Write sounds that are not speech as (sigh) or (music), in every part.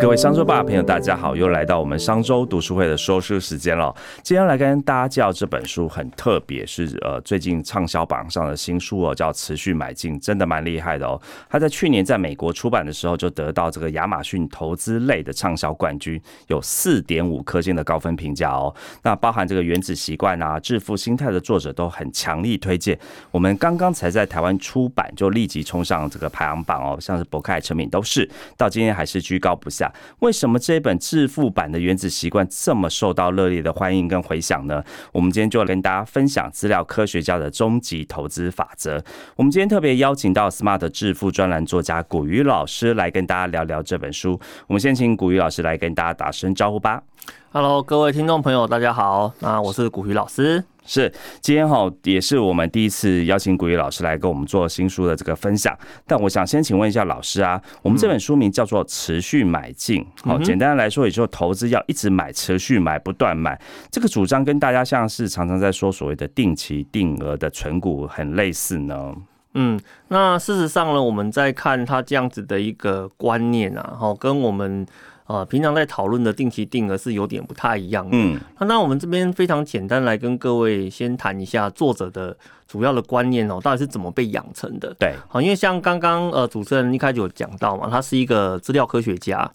各位商周吧朋友，大家好，又来到我们商周读书会的说书时间了。今天来跟大家介绍这本书很特别，是呃最近畅销榜上的新书哦，叫《持续买进》，真的蛮厉害的哦。他在去年在美国出版的时候，就得到这个亚马逊投资类的畅销冠军，有四点五颗星的高分评价哦。那包含这个《原子习惯》啊，《致富心态》的作者都很强力推荐。我们刚刚才在台湾出版，就立即冲上这个排行榜哦，像是博客、成品都是，到今天还是居高不下。为什么这本致富版的《原子习惯》这么受到热烈的欢迎跟回响呢？我们今天就跟大家分享资料科学家的终极投资法则。我们今天特别邀请到 Smart 致富专栏作家古鱼老师来跟大家聊聊这本书。我们先请古鱼老师来跟大家打声招呼吧。Hello，各位听众朋友，大家好。那我是古鱼老师。是，今天哈也是我们第一次邀请古雨老师来跟我们做新书的这个分享。但我想先请问一下老师啊，我们这本书名叫做《持续买进》，好，简单来说，也就是投资要一直买，持续买，不断买。这个主张跟大家像是常常在说所谓的定期定额的存股很类似呢。嗯，那事实上呢，我们在看他这样子的一个观念啊，哈，跟我们。呃，平常在讨论的定期定额是有点不太一样的。嗯，那那我们这边非常简单来跟各位先谈一下作者的主要的观念哦，到底是怎么被养成的？对，好，因为像刚刚呃主持人一开始有讲到嘛，他是一个资料科学家。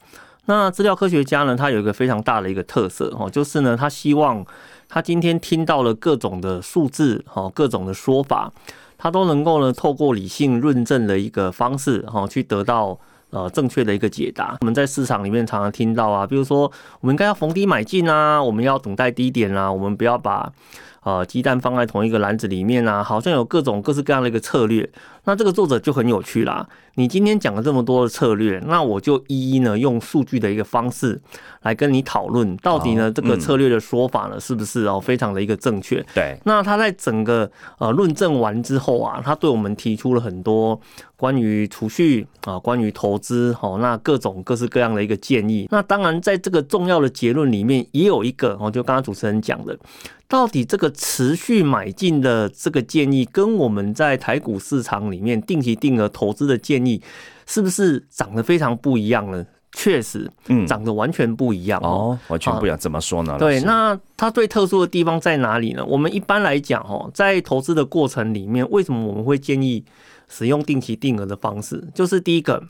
那资料科学家呢，他有一个非常大的一个特色哦，就是呢，他希望他今天听到了各种的数字哈，各种的说法，他都能够呢透过理性论证的一个方式哈，去得到。呃，正确的一个解答。我们在市场里面常常听到啊，比如说我们应该要逢低买进啊，我们要等待低点啊，我们不要把呃鸡蛋放在同一个篮子里面啊，好像有各种各式各样的一个策略。那这个作者就很有趣啦。你今天讲了这么多的策略，那我就一一呢用数据的一个方式来跟你讨论，到底呢这个策略的说法呢是不是哦非常的一个正确？对。那他在整个呃论证完之后啊，他对我们提出了很多关于储蓄啊、关于投资哦，那各种各式各样的一个建议。那当然在这个重要的结论里面，也有一个哦，就刚刚主持人讲的，到底这个持续买进的这个建议，跟我们在台股市场里面定期定额投资的建议，是不是长得非常不一样呢？确实，嗯，长得完全不一样哦，完全不一样。怎么说呢？对，那它最特殊的地方在哪里呢？我们一般来讲，哦，在投资的过程里面，为什么我们会建议使用定期定额的方式？就是第一个，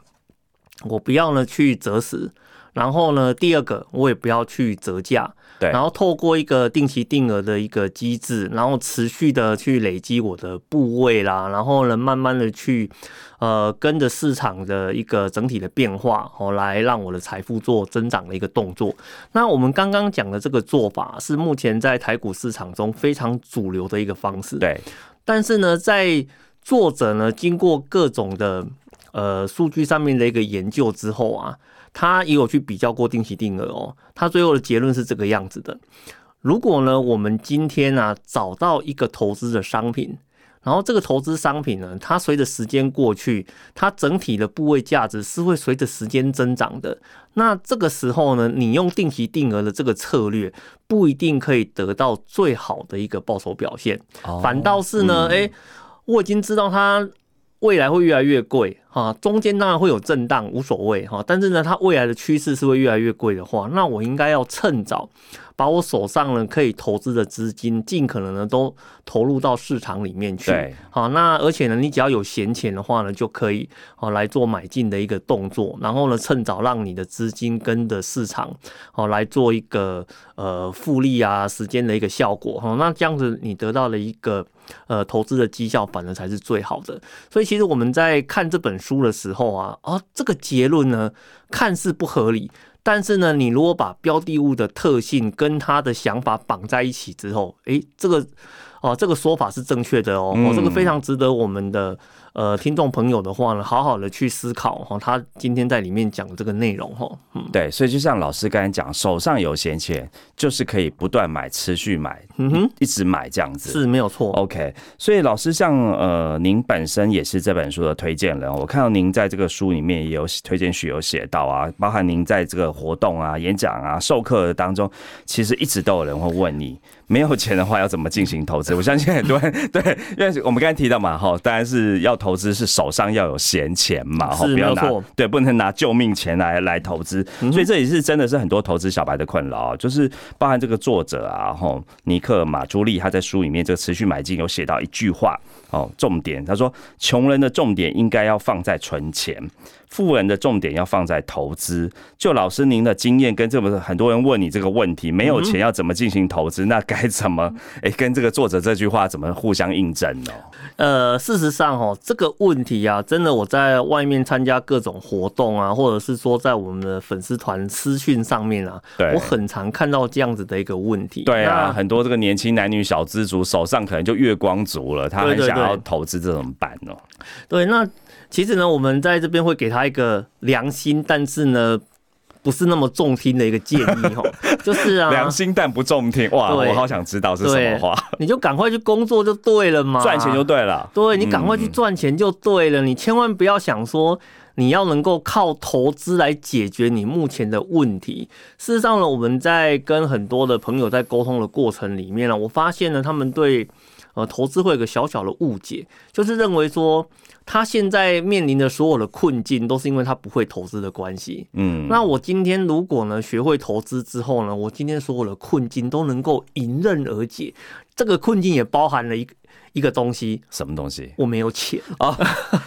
我不要呢去择时。然后呢，第二个我也不要去折价，对，然后透过一个定期定额的一个机制，然后持续的去累积我的部位啦，然后呢，慢慢的去呃跟着市场的一个整体的变化，哦，来让我的财富做增长的一个动作。那我们刚刚讲的这个做法是目前在台股市场中非常主流的一个方式，对。但是呢，在作者呢经过各种的呃数据上面的一个研究之后啊。他也有去比较过定期定额哦，他最后的结论是这个样子的：如果呢，我们今天啊找到一个投资的商品，然后这个投资商品呢，它随着时间过去，它整体的部位价值是会随着时间增长的。那这个时候呢，你用定期定额的这个策略，不一定可以得到最好的一个报酬表现，反倒是呢，哎，我已经知道它。未来会越来越贵哈，中间当然会有震荡，无所谓哈。但是呢，它未来的趋势是会越来越贵的话，那我应该要趁早。把我手上呢可以投资的资金，尽可能呢都投入到市场里面去。对，好，那而且呢，你只要有闲钱的话呢，就可以哦来做买进的一个动作，然后呢，趁早让你的资金跟着市场哦来做一个呃复利啊时间的一个效果。哈，那这样子你得到了一个呃投资的绩效，反而才是最好的。所以其实我们在看这本书的时候啊，啊这个结论呢看似不合理。但是呢，你如果把标的物的特性跟他的想法绑在一起之后，诶，这个哦，这个说法是正确的哦，哦，这个非常值得我们的呃听众朋友的话呢，好好的去思考哈，他今天在里面讲的这个内容哈，嗯，对，所以就像老师刚才讲，手上有闲钱，就是可以不断买，持续买，嗯哼，一直买这样子。是没有错。OK，所以老师像呃，您本身也是这本书的推荐人，我看到您在这个书里面也有推荐序有写到啊，包含您在这个活动啊、演讲啊、授课当中，其实一直都有人会问你，没有钱的话要怎么进行投资？我相信很多人 (laughs) 对，因为我们刚才提到嘛，哈，当然是要投资是手上要有闲钱嘛，哈，不要拿对，不能拿救命钱来来投资，所以这也是真的是很多投资小白的困扰啊，就是包含这个作者啊，哈，尼克马朱利他在书里面这个持续买进有写到一句话哦，重点他说，穷人的重点应该要放在存钱。富人的重点要放在投资。就老师您的经验，跟这么很多人问你这个问题，没有钱要怎么进行投资？那该怎么？(laughs) 哎、跟这个作者这句话怎么互相印证呢？呃，事实上哦，这个问题啊，真的我在外面参加各种活动啊，或者是说在我们的粉丝团私讯上面啊，对我很常看到这样子的一个问题。对啊，很多这个年轻男女小资族手上可能就月光族了，他很想要投资，这怎么办呢？对，那其实呢，我们在这边会给他一个良心，但是呢，不是那么中听的一个建议哦，(laughs) 就是啊，良心但不中听，哇，我好想知道是什么话，你就赶快去工作就对了嘛，赚钱就对了。对你赶快去赚钱就对了，你千万不要想说你要能够靠投资来解决你目前的问题。事实上呢，我们在跟很多的朋友在沟通的过程里面呢，我发现呢，他们对呃投资会有个小小的误解，就是认为说他现在面临的所有的困境都是因为他不会投资的关系。嗯，那我今天如果呢学会投资之后呢，我今天所有的困境都能够迎刃而解。这个困境也包含了一个一个东西，什么东西？我没有钱啊。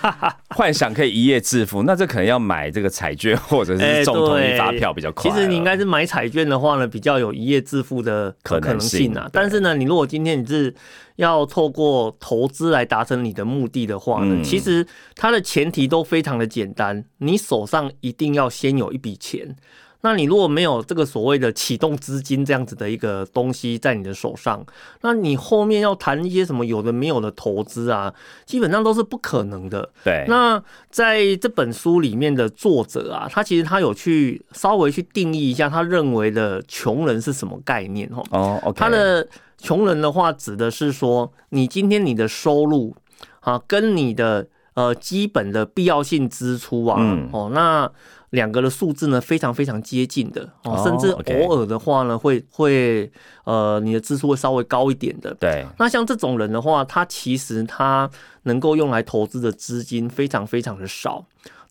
(laughs) 幻想可以一夜致富，那这可能要买这个彩券或者哎是中统一对发票比较快了。其实你应该是买彩券的话呢，比较有一夜致富的可能性性啊对。但是呢，你如果今天你是要透过投资来达成你的目的的话呢，嗯其实它的前提都非常的简单，你手上一定要先有一笔钱。那你如果没有这个所谓的启动资金这样子的一个东西在你的手上，那你后面要谈一些什么有的没有的投资啊，基本上都是不可能的。对，那在这本书里面的作者啊，他其实他有去稍微去定义一下他认为的穷人是什么概念哦。他的穷人的话，指的是说你今天你的收入啊，跟你的呃基本的必要性支出啊，嗯哦，那两个的数字呢非常非常接近的哦，哦甚至偶尔的话呢，会会呃你的支出会稍微高一点的。对，那像这种人的话，他其实他能够用来投资的资金非常非常的少。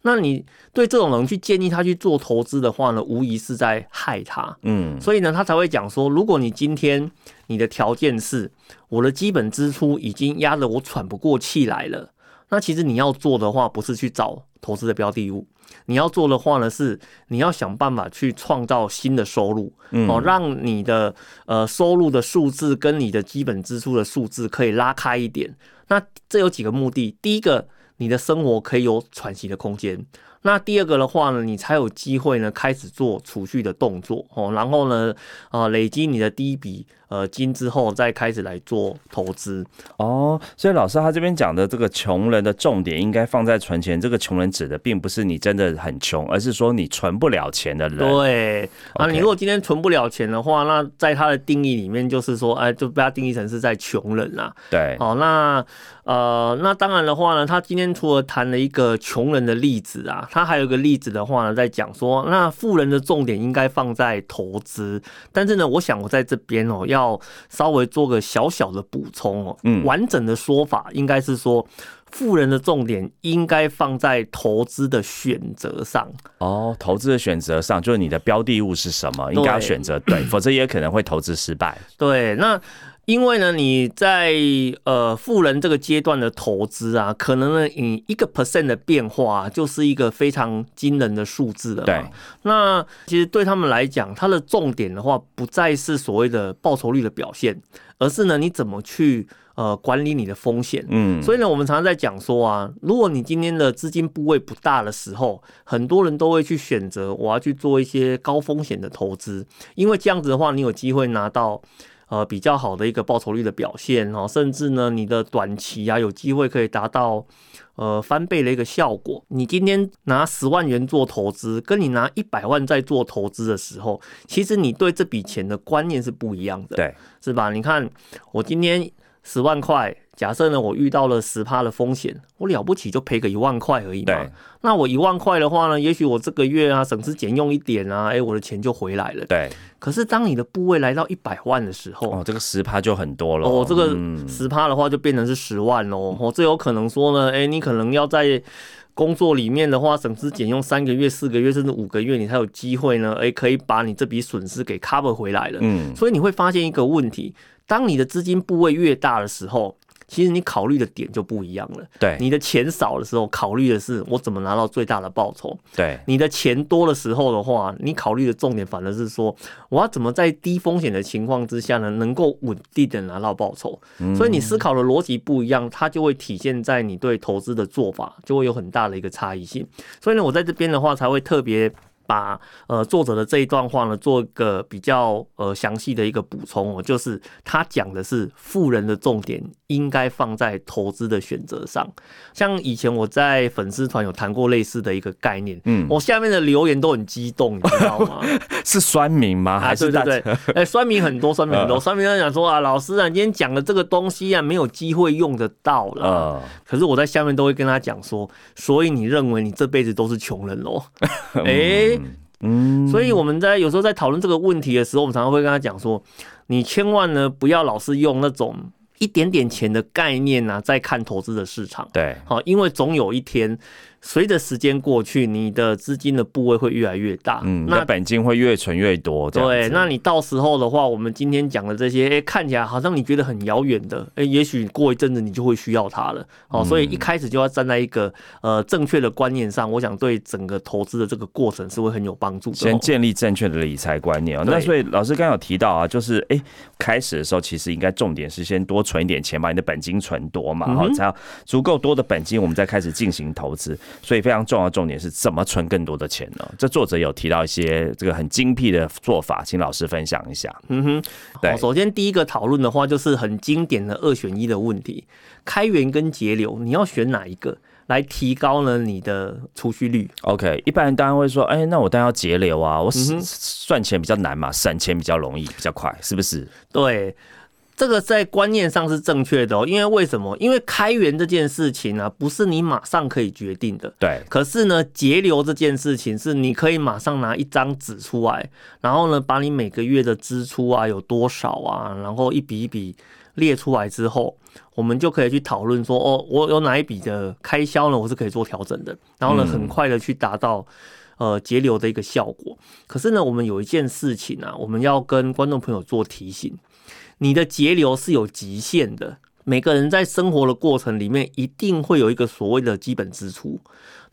那你对这种人去建议他去做投资的话呢，无疑是在害他。嗯，所以呢，他才会讲说，如果你今天你的条件是我的基本支出已经压得我喘不过气来了，那其实你要做的话，不是去找投资的标的物，你要做的话呢，是你要想办法去创造新的收入，嗯哦，让你的呃收入的数字跟你的基本支出的数字可以拉开一点。那这有几个目的，第一个，你的生活可以有喘息的空间。那第二个的话呢，你才有机会呢开始做储蓄的动作哦，然后呢，啊、累积你的第一笔呃金之后，再开始来做投资。哦，所以老师他这边讲的这个穷人的重点应该放在存钱。这个穷人指的并不是你真的很穷，而是说你存不了钱的人。对啊，你如果今天存不了钱的话，那在他的定义里面就是说，哎，就被他定义成是在穷人啦。对，好，那呃，那当然的话呢，他今天除了谈了一个穷人的例子啊，他还有一个例子的话呢，在讲说，那富人的重点应该放在投资，但是呢，我想我在这边哦，要稍微做个小小的补充哦，嗯完整的说法应该是说。富人的重点应该放在投资的选择上，哦，投资的选择上，就是你的标的物是什么，应该要选择对，否则也可能会投资失败。对，那因为呢，你在呃富人这个阶段的投资啊，可能呢，你一个 percent 的变化、啊、就是一个非常惊人的数字了对。那其实对他们来讲，它的重点的话，不再是所谓的报酬率的表现，而是呢，你怎么去呃管理你的风险。嗯，所以呢，我们常常在讲说啊，如果你今天的资金部位不大的时候，很多人都会去选择我要去做一些高风险的投资，因为这样子的话，你有机会拿到呃比较好的一个报酬率的表现哦，甚至呢你的短期啊有机会可以达到呃翻倍的一个效果。你今天拿十万元做投资，跟你拿一百万在做投资的时候，其实你对这笔钱的观念是不一样的，对，是吧？你看我今天十万块。假设呢，我遇到了十趴的风险，我了不起就赔个一万块而已嘛。那我一万块的话呢，也许我这个月啊省吃俭用一点啊，哎，我的钱就回来了。对。可是当你的部位来到一百万的时候，哦，这个十趴就很多了。哦，这个十趴的话就变成是十万喽。哦，这有可能说呢，哎，你可能要在工作里面的话省吃俭用三个月、四个月甚至五个月，你才有机会呢，哎，可以把你这笔损失给 cover 回来了。嗯。所以你会发现一个问题，当你的资金部位越大的时候。其实你考虑的点就不一样了。对，你的钱少的时候，考虑的是我怎么拿到最大的报酬。对，你的钱多的时候的话，你考虑的重点反而是说，我要怎么在低风险的情况之下呢，能够稳定的拿到报酬。所以你思考的逻辑不一样，它就会体现在你对投资的做法就会有很大的一个差异性。所以呢，我在这边的话才会特别。把呃作者的这一段话呢，做一个比较呃详细的一个补充哦，就是他讲的是富人的重点应该放在投资的选择上。像以前我在粉丝团有谈过类似的一个概念，嗯，我下面的留言都很激动，你知道吗？(laughs) 是酸民吗？还是对对对，(laughs) 哎，酸民很多，酸民很多，酸民在讲说啊，老师啊，今天讲的这个东西啊，没有机会用得到了。可是我在下面都会跟他讲说，所以你认为你这辈子都是穷人喽？哎。嗯，所以我们在有时候在讨论这个问题的时候，我们常常会跟他讲说，你千万呢不要老是用那种一点点钱的概念啊，在看投资的市场。对，好，因为总有一天。随着时间过去，你的资金的部位会越来越大，嗯，那本金会越存越多。对，那你到时候的话，我们今天讲的这些，哎，看起来好像你觉得很遥远的，哎，也许过一阵子你就会需要它了。哦，所以一开始就要站在一个呃正确的观念上，我想对整个投资的这个过程是会很有帮助的。先建立正确的理财观念哦。那所以老师刚刚有提到啊，就是哎，开始的时候其实应该重点是先多存一点钱，把你的本金存多嘛，然后才有足够多的本金，我们再开始进行投资。所以非常重要的重点是怎么存更多的钱呢？这作者有提到一些这个很精辟的做法，请老师分享一下。嗯哼，对，首先第一个讨论的话就是很经典的二选一的问题：开源跟节流，你要选哪一个来提高呢你的储蓄率？OK，一般人当然会说，哎，那我当然要节流啊，我赚钱比较难嘛，省钱比较容易，比较快，是不是？对。这个在观念上是正确的哦，因为为什么？因为开源这件事情呢，不是你马上可以决定的。对。可是呢，节流这件事情是你可以马上拿一张纸出来，然后呢，把你每个月的支出啊有多少啊，然后一笔一笔列出来之后，我们就可以去讨论说，哦，我有哪一笔的开销呢？我是可以做调整的，然后呢，很快的去达到呃节流的一个效果。可是呢，我们有一件事情啊，我们要跟观众朋友做提醒。你的节流是有极限的，每个人在生活的过程里面一定会有一个所谓的基本支出。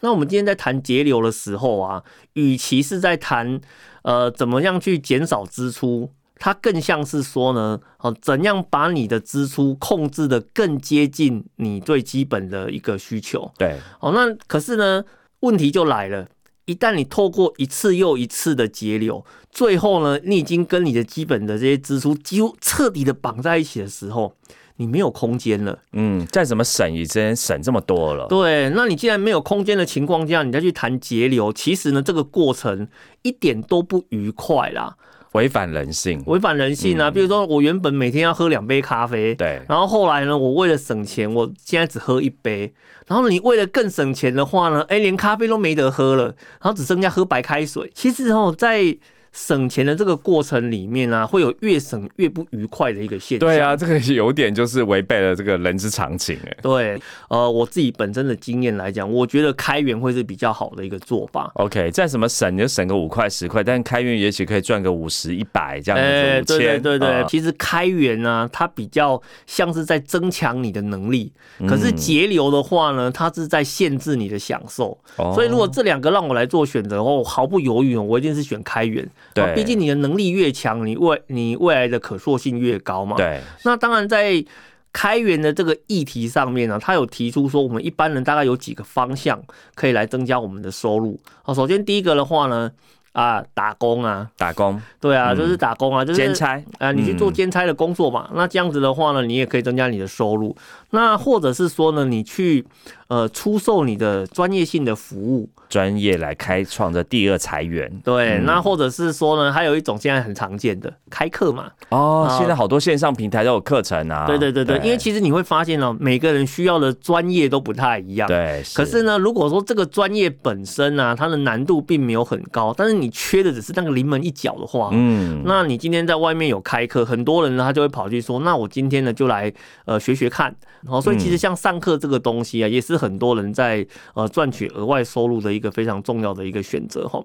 那我们今天在谈节流的时候啊，与其是在谈呃怎么样去减少支出，它更像是说呢，哦怎样把你的支出控制的更接近你最基本的一个需求。对，哦那可是呢，问题就来了。一旦你透过一次又一次的节流，最后呢，你已经跟你的基本的这些支出几乎彻底的绑在一起的时候，你没有空间了。嗯，再怎么省，已经省这么多了。对，那你既然没有空间的情况下，你再去谈节流，其实呢，这个过程一点都不愉快啦。违反人性，违反人性啊！比如说，我原本每天要喝两杯咖啡，对，然后后来呢，我为了省钱，我现在只喝一杯。然后你为了更省钱的话呢，哎，连咖啡都没得喝了，然后只剩下喝白开水。其实哦，在省钱的这个过程里面啊，会有越省越不愉快的一个现象。对啊，这个有点就是违背了这个人之常情哎。对，呃，我自己本身的经验来讲，我觉得开源会是比较好的一个做法。OK，再什么省你就省个五块十块，但开源也许可以赚个五十一百这样子。哎，对对对对，其实开源呢，它比较像是在增强你的能力，可是节流的话呢，它是在限制你的享受。所以如果这两个让我来做选择的话，我毫不犹豫，我一定是选开源。对，毕竟你的能力越强，你未你未来的可塑性越高嘛。对，那当然在开源的这个议题上面呢，他有提出说，我们一般人大概有几个方向可以来增加我们的收入。好，首先第一个的话呢，啊，打工啊，打工，对啊，嗯就是打工啊，就是兼差，啊，你去做嗯兼差的工作嘛，那这样子的话呢，你也可以增加你的收入。那或者是说呢，你去呃出售你的专业性的服务，专业来开创的第二财源。对，嗯那或者是说呢，还有一种现在很常见的开课嘛，哦，啊现在好多线上平台都有课程啊。对对对对，因为其实你会发现哦，每个人需要的专业都不太一样。对，可是呢，如果说这个专业本身啊，它的难度并没有很高，但是你缺的只是那个临门一脚的话，嗯，那你今天在外面有开课，很多人呢他就会跑去说，那我今天呢就来呃学学看。然哦，所以其实像上课这个东西啊，也是很多人在呃赚取额外收入的一个非常重要的一个选择哈。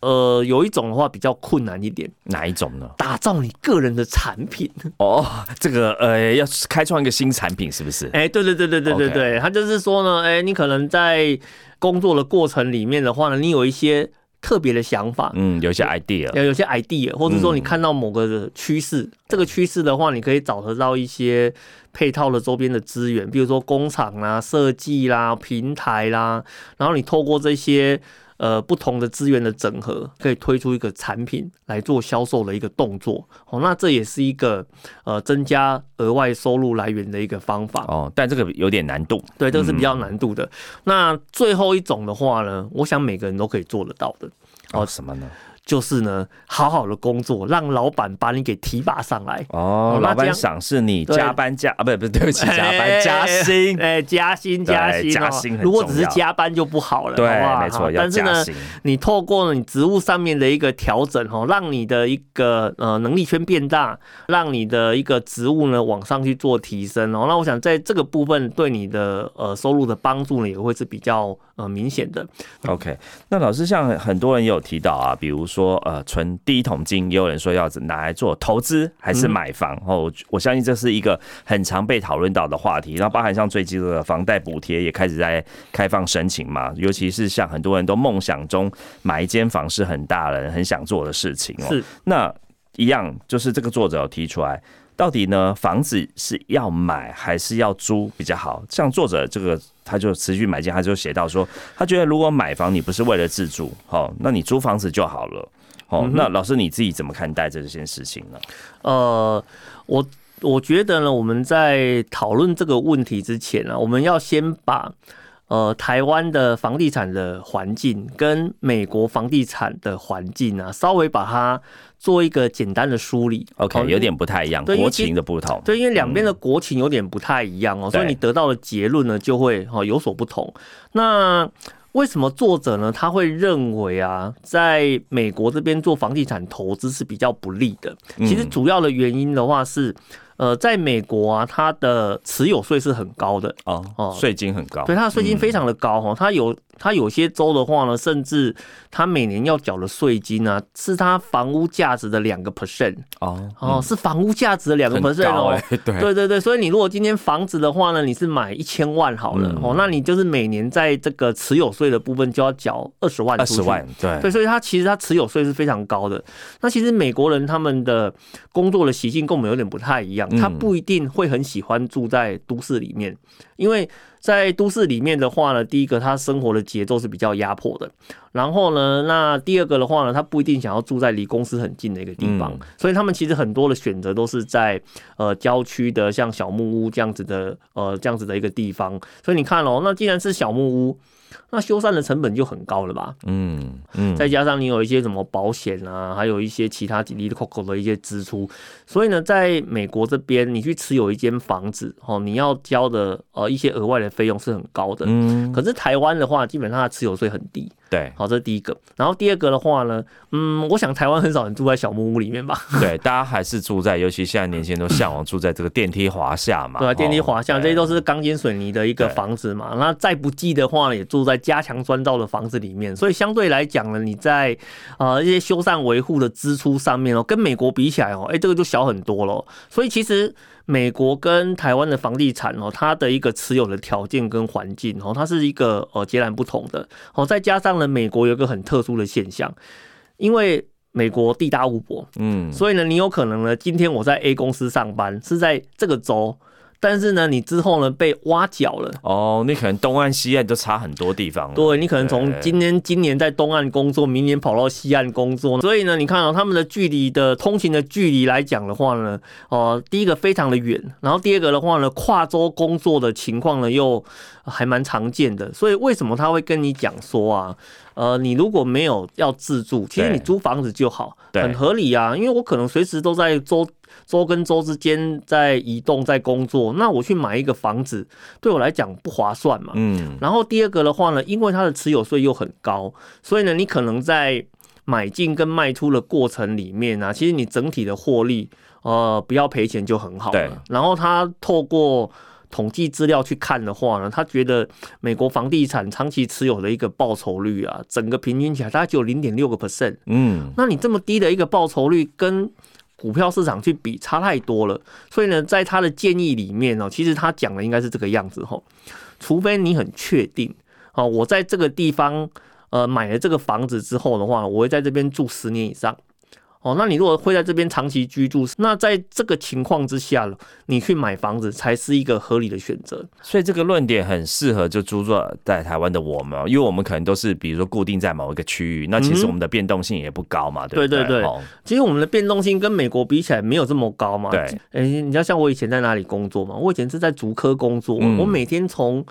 呃，有一种的话比较困难一点，哪一种呢？打造你个人的产品。哦，这个呃，要开创一个新产品，是不是？哎、对对对对对对对，他就是说呢，哎、你可能在工作的过程里面的话呢，你有一些特别的想法，嗯，有些 idea，要有些 idea，或者说你嗯。看到某个趋势，这个趋势的话，你可以找得到一些配套的周边的资源，比如说工厂啦、设计啦、平台啦，然后你透过这些呃不同的资源的整合，可以推出一个产品来做销售的一个动作。哦，那这也是一个呃增加额外收入来源的一个方法。哦，但这个有点难度。对，这个是比较嗯难度的。那最后一种的话呢，我想每个人都可以做得到的。哦，什么呢？就是呢，好好的工作，让老板把你给提拔上来。哦，老板赏识你，加班加啊，不不，对不起，加哎班加薪。哎，加薪加薪、加薪很如果只是加班就不好了，对没错，要但是呢，你透过你职务上面的一个调整哦，让你的一个呃能力圈变大，让你的一个职务呢往上去做提升哦。那我想在这个部分对你的呃收入的帮助呢，也会是比较呃明显的。OK，那老师像很多人也有提到啊，比如说呃存第一桶金，也有人说要拿来做投资还是买房哦，我我相信这是一个很常被讨论到的话题。然后包含像最近的房贷补贴也开始在开放申请嘛，尤其是像很多人都梦想中买一间房是很大人很想做的事情哦。是那一样就是这个作者有提出来。到底呢，房子是要买还是要租比较好？像作者这个，他就持续买进，他就写到说，他觉得如果买房你不是为了自住，好，那你租房子就好了。哦，那老师你自己怎么看待这件事情呢？呃，我我觉得呢，我们在讨论这个问题之前呢、啊，我们要先把呃台湾的房地产的环境跟美国房地产的环境啊，稍微把它做一个简单的梳理。OK，哦有点不太一样，国情的不同。对，因为两边的国情有点不太一样哦，所以你得到的结论呢就会哦有所不同。那为什么作者呢他会认为啊，在美国这边做房地产投资是比较不利的？其实嗯主要的原因的话是，呃，在美国啊，它的持有税是很高的，哦哦，税金很高。对，它的税金嗯非常的高哦，它有它有些州的话呢，甚至它每年要缴的税金啊，是它房屋价值的两个 percent 哦哦，是房屋价值的两个 percent 哦。对。对对对，所以你如果今天房子的话呢，你是买一千万好了、嗯。哦，那你就是每年在这个持有税的部分就要缴二十万，二十万，对。对，所以它其实它持有税是非常高的。那其实美国人他们的工作的习性跟我们有点不太一样，他嗯。不一定会很喜欢住在都市里面，因为在都市里面的话呢，第一个他生活的节奏是比较压迫的，然后呢，那第二个的话呢，他不一定想要住在离公司很近的一个地方，嗯。所以他们其实很多的选择都是在呃郊区的像小木屋这样子的呃这样子的一个地方。所以你看哦，那既然是小木屋，那修缮的成本就很高了吧？嗯嗯，(laughs) 再加上你有一些什么保险啊，还有一些其他几哩扣扣的一些支出，所以呢，在美国这边，你去持有一间房子，哦，你要交的呃一些额外的费用是很高的。嗯，可是台湾的话，基本上它持有税很低，对好，这是第一个。然后第二个的话呢，嗯，我想台湾很少人住在小木屋里面吧？对，(laughs) 大家还是住在，尤其现在年轻人都向往住在这个电梯滑下嘛，对啊，电梯滑向，哦这些都是钢筋水泥的一个房子嘛。那再不济的话呢，也住在加强砖造的房子里面，所以相对来讲呢，你在呃一些修缮维护的支出上面哦，跟美国比起来哦，哎，这个就小很多了。所以其实美国跟台湾的房地产哦，它的一个持有的条件跟环境哦，它是一个呃截然不同的哦。再加上呢，美国有一个很特殊的现象，因为美国地大物博，嗯，所以呢，你有可能呢，今天我在 A 公司上班，是在这个州，但是呢，你之后呢被挖角了。哦，你可能东岸西岸都差很多地方。对你可能从今天今年在东岸工作，明年跑到西岸工作，所以呢，你看到、他们的距离的通勤的距离来讲的话呢，哦、第一个非常的远，然后第二个的话呢，跨州工作的情况呢又还蛮常见的，所以为什么他会跟你讲说啊，呃，你如果没有要自住，其实你租房子就好，对很合理啊，因为我可能随时都在州。州跟州之间在移动，在工作，那我去买一个房子，对我来讲不划算嘛。嗯，然后第二个的话呢，因为它的持有税又很高，所以呢，你可能在买进跟卖出的过程里面啊，其实你整体的获利，呃，不要赔钱就很好对了。然后他透过统计资料去看的话呢，他觉得美国房地产长期持有的一个报酬率啊，整个平均起来大概只有零点六个 percent。嗯，那你这么低的一个报酬率跟股票市场去比差太多了，所以呢，在他的建议里面呢，其实他讲的应该是这个样子哈，除非你很确定哦，我在这个地方呃买了这个房子之后的话，我会在这边住十年以上。哦，那你如果会在这边长期居住，那在这个情况之下，你去买房子才是一个合理的选择。所以这个论点很适合就租住在台湾的我们哦，因为我们可能都是比如说固定在某一个区域，那其实我们的变动性也不高嘛，对不对对对哦其实我们的变动性跟美国比起来没有这么高嘛。对，哎、你知道像我以前在哪里工作嘛？我以前是在竹科工作，嗯我每天从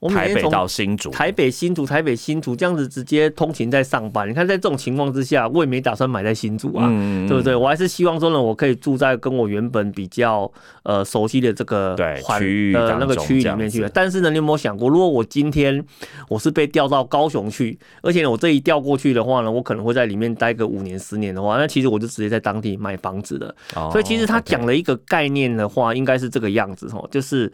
我每台北天从到新竹，台北新竹、台北新竹这样子直接通勤在上班。你看，在这种情况之下，我也没打算买在新竹啊。嗯对不对？？我还是希望说呢，我可以住在跟我原本比较呃熟悉的这个区域呃那个区域里面去。但是呢，你有没有想过，如果我今天我是被调到高雄去，而且呢我这一调过去的话呢，我可能会在里面待个五年、十年的话，那其实我就直接在当地买房子了。哦所以其实他讲了一个概念的话，应该是这个样子哦，就是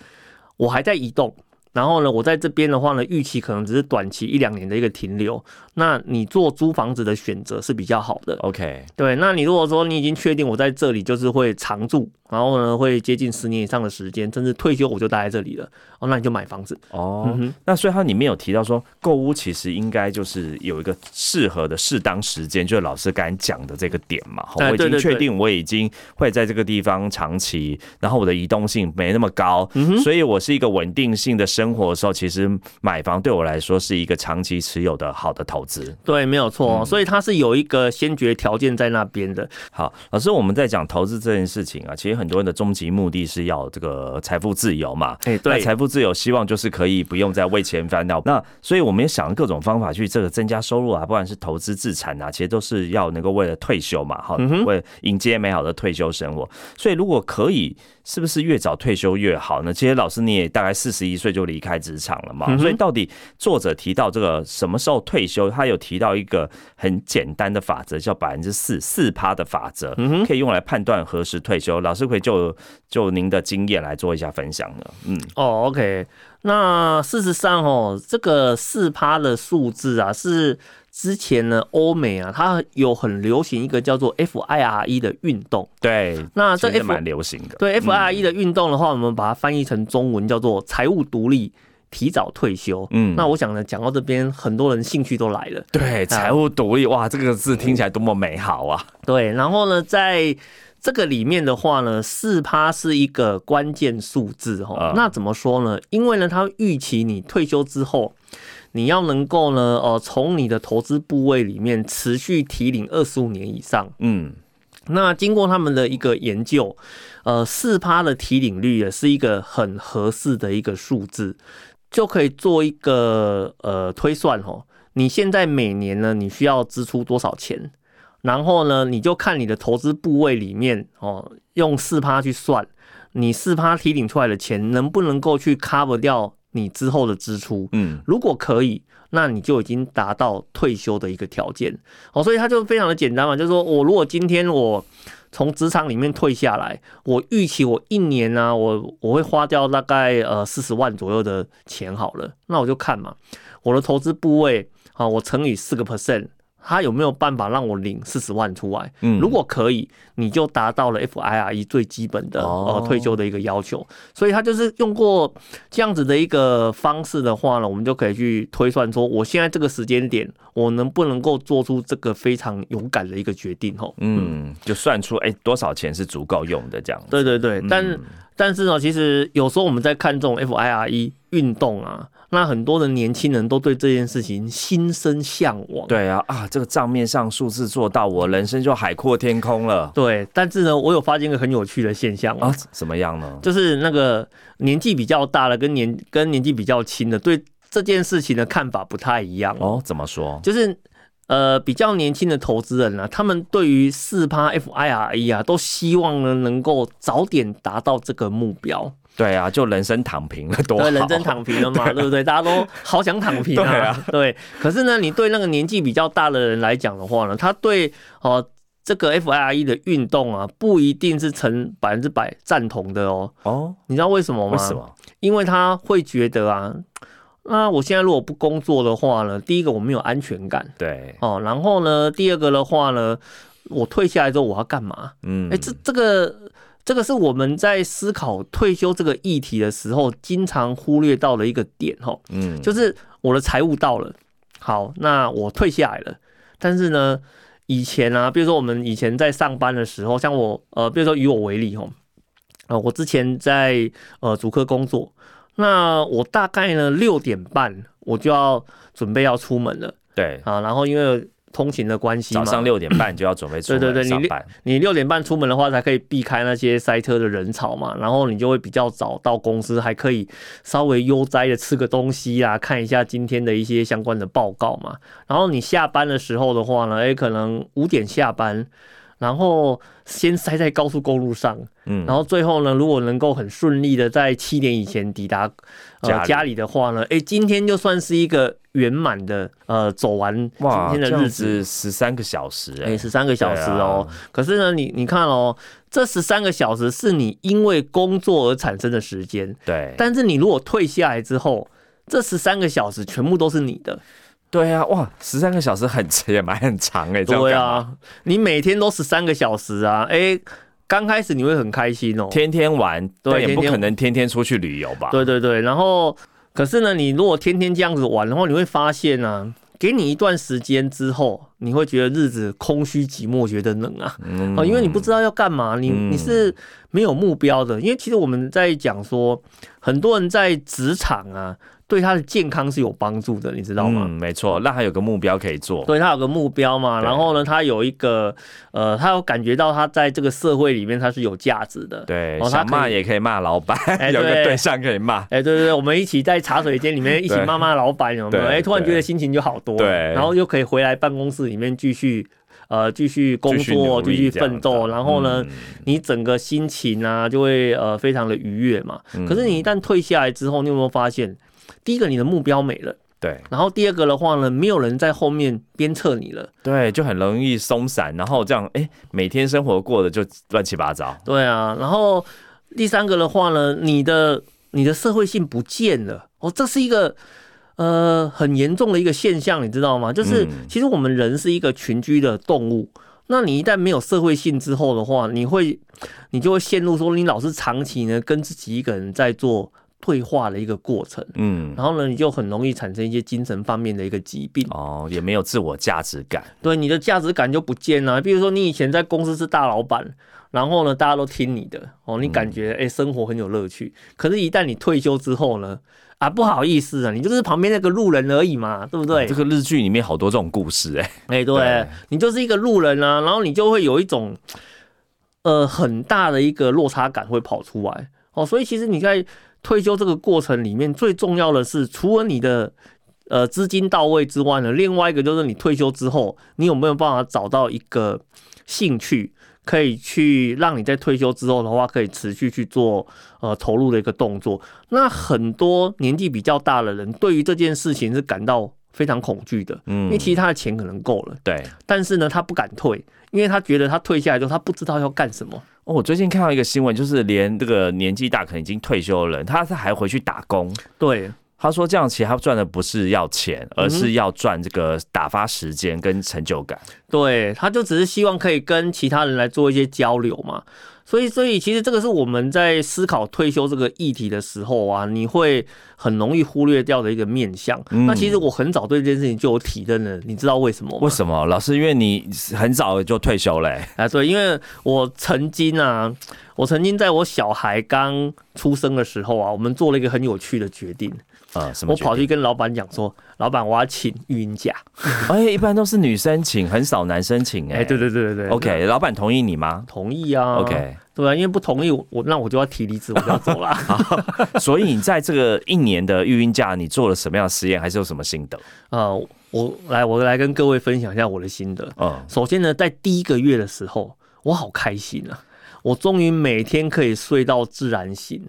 我还在移动。然后呢，我在这边的话呢，预期可能只是短期一两年的一个停留。那你做租房子的选择是比较好的。OK，对，那你如果说你已经确定我在这里就是会常住，然后呢会接近十年以上的时间，甚至退休我就待在这里了，哦，那你就买房子。哦，嗯哼，那所以它里面有提到说，购屋其实应该就是有一个适合的适当时间，就是老师刚才讲的这个点嘛。哎我已经确定我已经会在这个地方长期，然后我的移动性没那么高，嗯哼，所以我是一个稳定性的生活的时候，其实买房对我来说是一个长期持有的好的投资。对，没有错、所以它是有一个先决条件在那边的。好，老师，我们在讲投资这件事情啊，其实很多人的终极目的是要这个财富自由嘛。哎，那对，财富自由，希望就是可以不用再为钱烦恼。那所以我们也想了各种方法去这个增加收入啊，不管是投资自产啊，其实都是要能够为了退休嘛，好，嗯为迎接美好的退休生活。所以如果可以，是不是越早退休越好呢？其实老师你也大概四十一岁就离开职场了嘛，嗯所以到底作者提到这个什么时候退休，他有提到一个很简单的法则，叫百分之四四趴的法则，可以用来判断何时退休。老师可以就就您的经验来做一下分享呢？嗯，哦，OK，那事实上哦，这个四趴的数字啊，是之前呢欧美啊，它有很流行一个叫做 FIRE 的运动。对，那这蛮流行的。对嗯 FIRE 的运动的话，我们把它翻译成中文叫做财务独立、提早退休。嗯那我想呢，讲到这边，很多人兴趣都来了。对财务独立，哇，这个字听起来多么美好啊！对，然后呢，在这个里面的话呢，四趴是一个关键数字哈、啊那怎么说呢？因为呢，它预期你退休之后，你要能够呢，呃，从你的投资部位里面持续提领二十五年以上。嗯，那经过他们的一个研究，呃，四趴的提领率也是一个很合适的一个数字，就可以做一个呃推算哦。你现在每年呢，你需要支出多少钱？然后呢，你就看你的投资部位里面哦，用四趴去算，你四趴提领出来的钱能不能够去 cover 掉你之后的支出？嗯，如果可以，那你就已经达到退休的一个条件。哦，所以它就非常的简单嘛，就是说我如果今天我从职场里面退下来，我预期我一年呢、我我会花掉大概呃四十万左右的钱好了，那我就看嘛，我的投资部位啊，我乘以四个 percent。它有没有办法让我领四十万出来？嗯如果可以，你就达到了 FIRE 最基本的哦呃退休的一个要求。所以他就是用过这样子的一个方式的话呢，我们就可以去推算说，我现在这个时间点，我能不能够做出这个非常勇敢的一个决定？吼，嗯，就算出哎、多少钱是足够用的这样子。对对对，但嗯但是呢，其实有时候我们在看这种 FIRE 运动啊，那很多的年轻人都对这件事情心生向往。对啊，啊，这个账面上数字做到，我人生就海阔天空了。对，但是呢，我有发现一个很有趣的现象啊，怎么样呢？就是那个年纪比较大的跟年跟年纪比较轻的，对这件事情的看法不太一样哦。怎么说？就是。呃，比较年轻的投资人呢，他们对于四趴 FIRE 啊，都希望呢能够早点达到这个目标。对啊，就人生躺平了，多对，人生躺平了嘛，对不对？大家都好想躺平 (laughs) 啊。对，可是呢，你对那个年纪比较大的人来讲的话呢，他对哦这个 FIRE 的运动啊，不一定是成百分之百赞同的哦。哦，你知道为什么吗？为什么？因为他会觉得啊。那我现在如果不工作的话呢？第一个我没有安全感，对哦。然后呢，第二个的话呢，我退下来之后我要干嘛？嗯，哎，这这个这个是我们在思考退休这个议题的时候，经常忽略到的一个点哈。嗯，就是我的财务到了，好，那我退下来了。但是呢，以前啊，比如说我们以前在上班的时候，像我呃，比如说以我为例哈，呃，我之前在呃主科工作。那我大概呢六点半我就要准备要出门了，对啊，然后因为通勤的关系，早上六点半就要准备 (clears throat) 出门对对对，你你六点半出门的话，才可以避开那些塞车的人潮嘛，然后你就会比较早到公司，还可以稍微悠哉的吃个东西啊，看一下今天的一些相关的报告嘛。然后你下班的时候的话呢，哎，可能五点下班。然后先塞在高速公路上，嗯，然后最后呢，如果能够很顺利的在七点以前抵达呃家里的话呢，哎，今天就算是一个圆满的呃走完今天的日子，十三个小时，哎，十三个小时哦。可是呢，你你看哦，这十三个小时是你因为工作而产生的时间，对。但是你如果退下来之后，这十三个小时全部都是你的。对啊，哇，十三个小时很 (laughs) 也蛮很长哎。对啊，你每天都十三个小时啊，哎，刚开始你会很开心哦，天天玩，对，也不可能天天出去旅游吧？对对对，然后可是呢，你如果天天这样子玩的话，你会发现呢，给你一段时间之后，你会觉得日子空虚寂寞，觉得冷啊，啊，因为你不知道要干嘛，你你是没有目标的，因为其实我们在讲说，很多人在职场啊。对他的健康是有帮助的，你知道吗？嗯，没错，让他有个目标可以做。对他有个目标嘛，然后呢，他有一个呃，他有感觉到他在这个社会里面他是有价值的。对，想骂也可以骂老板，(laughs) 有个对象可以骂。哎，对对对，我们一起在茶水间里面一起骂骂老板，有没有？哎，突然觉得心情就好多。对，然后又可以回来办公室里面继续呃继续工作，继续奋斗。然后呢，你整个心情啊就会呃非常的愉悦嘛。可是你一旦退下来之后，你有没有发现？第一个，你的目标没了，对。然后第二个的话呢，没有人在后面鞭策你了，对，就很容易松散，然后这样，哎，每天生活过得就乱七八糟。对啊，然后第三个的话呢，你的你的社会性不见了，哦，这是一个呃很严重的一个现象，你知道吗？就是其实我们人是一个群居的动物，那你一旦没有社会性之后的话，你会你就会陷入说，你老是长期呢跟自己一个人在做。退化的一个过程，嗯，然后呢，你就很容易产生一些精神方面的一个疾病哦，也没有自我价值感，对，你的价值感就不见了。比如说，你以前在公司是大老板，然后呢，大家都听你的哦，你感觉哎，生活很有乐趣。可是，一旦你退休之后呢，啊，不好意思啊，你就是旁边那个路人而已嘛，对不对？这个日剧里面好多这种故事，哎，哎，对你就是一个路人啊，然后你就会有一种呃很大的一个落差感会跑出来哦，所以其实你在。退休这个过程里面最重要的是，除了你的呃资金到位之外呢，另外一个就是你退休之后，你有没有办法找到一个兴趣，可以去让你在退休之后的话，可以持续去做呃投入的一个动作。那很多年纪比较大的人，对于这件事情是感到非常恐惧的，嗯，因为其实他的钱可能够了，对，但是呢，他不敢退，因为他觉得他退下来之后，他不知道要干什么。哦，我最近看到一个新闻，就是连这个年纪大可能已经退休的人，他是还回去打工。对，他说这样其实他赚的不是要钱，而是要赚这个打发时间跟成就感。对，他就只是希望可以跟其他人来做一些交流嘛。所以，所以其实这个是我们在思考退休这个议题的时候啊，你会很容易忽略掉的一个面向。那其实我很早对这件事情就有体认了，你知道为什么吗？为什么？老师，因为你很早就退休嘞。啊，对，因为我曾经啊，我曾经在我小孩刚出生的时候啊，我们做了一个很有趣的决定。啊，什么？我跑去跟老板讲说，(laughs) 老板，我要请育婴假。(laughs) 哎，一般都是女生请，很少男生请。哎，对对对对对。OK，老板同意你吗？同意啊。OK，对啊，因为不同意我，那我就要提离职，我就要走了。(laughs) 所以你在这个一年的育婴假，你做了什么样的实验，还是有什么心得？啊，我来，我来跟各位分享一下我的心得。嗯，首先呢，在第一个月的时候，我好开心啊，我终于每天可以睡到自然醒。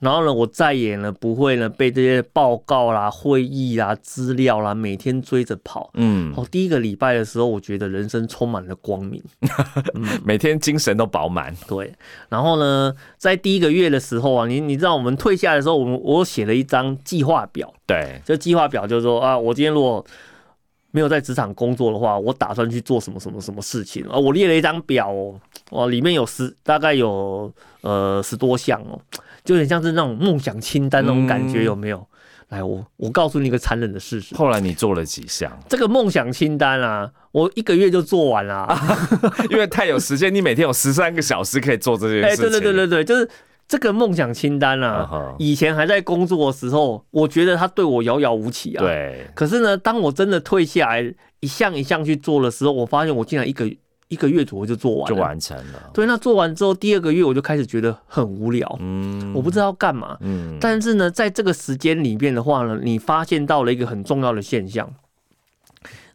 然后呢，我再也呢不会呢被这些报告啦、会议啦、资料啦每天追着跑。嗯，哦，第一个礼拜的时候，我觉得人生充满了光明，(laughs) 每天精神都饱满。对，然后呢，在第一个月的时候啊，你你知道我们退下的时候，我们我写了一张计划表。对，这计划表就是说啊，我今天如果没有在职场工作的话，我打算去做什么什么什么事情啊？我列了一张表哦，哇，里面有十大概有呃十多项哦。就有点像是那种梦想清单那种感觉，有没有？来，我我告诉你一个残忍的事实。后来你做了几项？这个梦想清单啊，我一个月就做完了，(laughs) 因为太有时间，你每天有十三个小时可以做这件事情。哎，对对对对对，就是这个梦想清单啊。以前还在工作的时候，我觉得他对我遥遥无期啊。对。可是呢，当我真的退下来，一项一项去做的时候，我发现我竟然一个。一个月左右就做完，就完成了。对，那做完之后，第二个月我就开始觉得很无聊，嗯，我不知道干嘛，嗯。但是呢，在这个时间里面的话呢，你发现到了一个很重要的现象，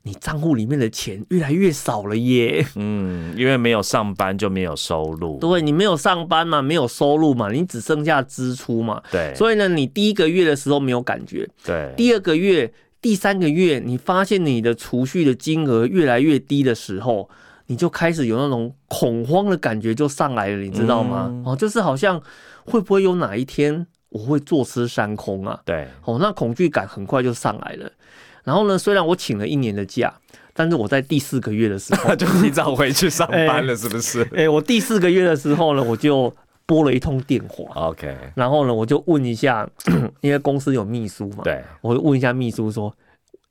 你账户里面的钱越来越少了耶。嗯，因为没有上班就没有收入，对，你没有上班嘛，没有收入嘛，你只剩下支出嘛，对。所以呢，你第一个月的时候没有感觉，对。第二个月、第三个月，你发现你的储蓄的金额越来越低的时候。你就开始有那种恐慌的感觉就上来了，你知道吗？哦，就是好像会不会有哪一天我会坐吃山空啊？对，哦，那恐惧感很快就上来了。然后呢，虽然我请了一年的假，但是我在第四个月的时候 (laughs) 就提早回去上班了，是不是？(laughs) 哎，我第四个月的时候呢，我就拨了一通电话，OK，然后呢，我就问一下，(clears throat) 因为公司有秘书嘛，对，我问一下秘书说。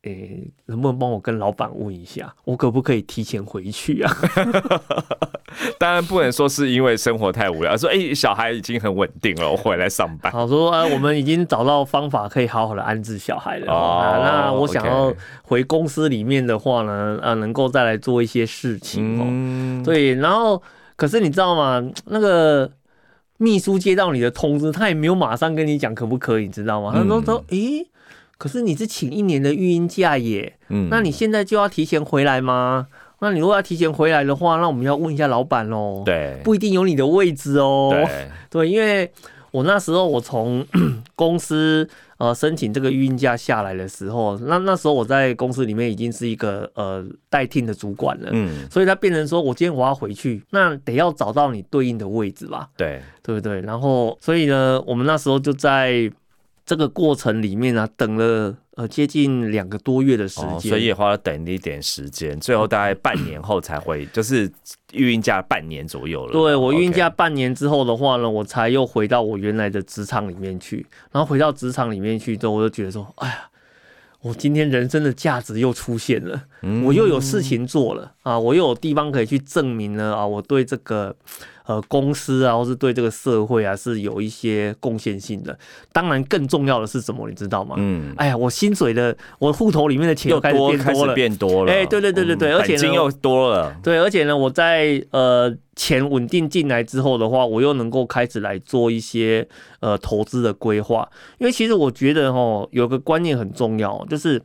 诶，能不能帮我跟老板问一下，我可不可以提前回去啊？(laughs) 当然不能说是因为生活太无聊，说哎，小孩已经很稳定了，我回来上班。好说啊，我们已经找到方法可以好好的安置小孩了。哦，那我想要回公司里面的话呢，呃，能够再来做一些事情哦。对，然后可是你知道吗？那个秘书接到你的通知，他也没有马上跟你讲可不可以，你知道吗？他说说，诶。可是你是请一年的育婴假耶，嗯，那你现在就要提前回来吗？那你如果要提前回来的话，那我们要问一下老板喽。对，不一定有你的位置哦。对，(laughs) 对，因为我那时候我从 (clears throat) 公司呃申请这个育婴假下来的时候，那那时候我在公司里面已经是一个呃代替的主管了，嗯，所以他变成说我今天我要回去，那得要找到你对应的位置吧？对，对不对？然后所以呢，我们那时候就在。这个过程里面呢，等了呃接近两个多月的时间，所以也花了等一点时间，最后大概半年后才回，(clears throat) 就是育婴假半年左右了。对我育婴假半年之后的话呢，我才又回到我原来的职场里面去，然后回到职场里面去之后，我就觉得说，哎呀。我今天人生的价值又出现了，我又有事情做了啊！我又有地方可以去证明了啊！我对这个呃公司啊，或是对这个社会啊，是有一些贡献性的。当然，更重要的是什么？你知道吗？嗯，哎呀，我薪水的，我户头里面的钱又开始变多了，变多了。哎，对对对对对，而且呢又多了。对，而且呢，我在呃。钱稳定进来之后的话，我又能够开始来做一些呃投资的规划。因为其实我觉得哦，有个观念很重要，就是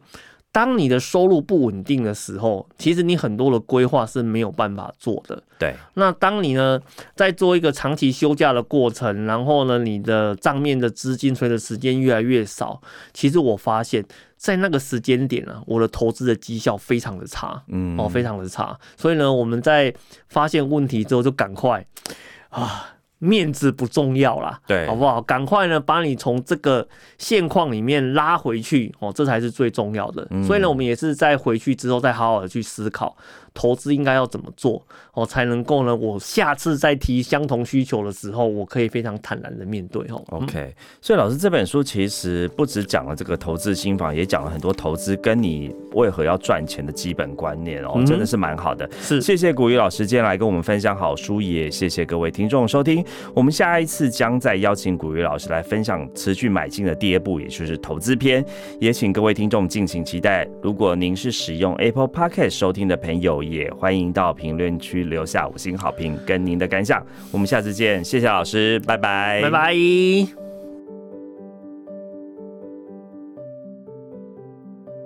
当你的收入不稳定的时候，其实你很多的规划是没有办法做的。对。那当你呢在做一个长期休假的过程，然后呢你的账面的资金随着时间越来越少，其实我发现。在那个时间点呢，我的投资的绩效非常的差，嗯，哦，非常的差。所以呢，我们在发现问题之后，就赶快 (tsk) 啊，面子不重要啦，对好不好？赶快呢，把你从这个现况里面拉回去哦，这才是最重要的。嗯所以呢，我们也是在回去之后，再好好的去思考投资应该要怎么做哦，才能够呢，我下次再提相同需求的时候，我可以非常坦然的面对哦。嗯 OK，所以老师这本书其实不只讲了这个投资心法，也讲了很多投资跟你为何要赚钱的基本观念哦，嗯真的是蛮好的。是谢谢古雨老师今天来跟我们分享好书，也谢谢各位听众收听。我们下一次将再邀请古雨老师来分享持续买进的第二步，也就是投资篇，也请各位听众敬请期待。如果您是使用 Apple Podcast 收听的朋友，也欢迎到评论区留下五星好评跟您的感想。我们下次见，谢谢老师，拜拜，拜拜。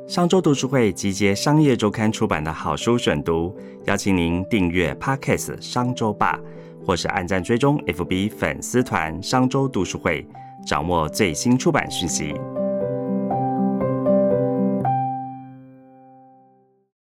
商周读书会集结商业周刊出版的好书选读，邀请您订阅 Podcast 商周吧，或是按赞追踪 FB 粉丝团商周读书会，掌握最新出版讯息。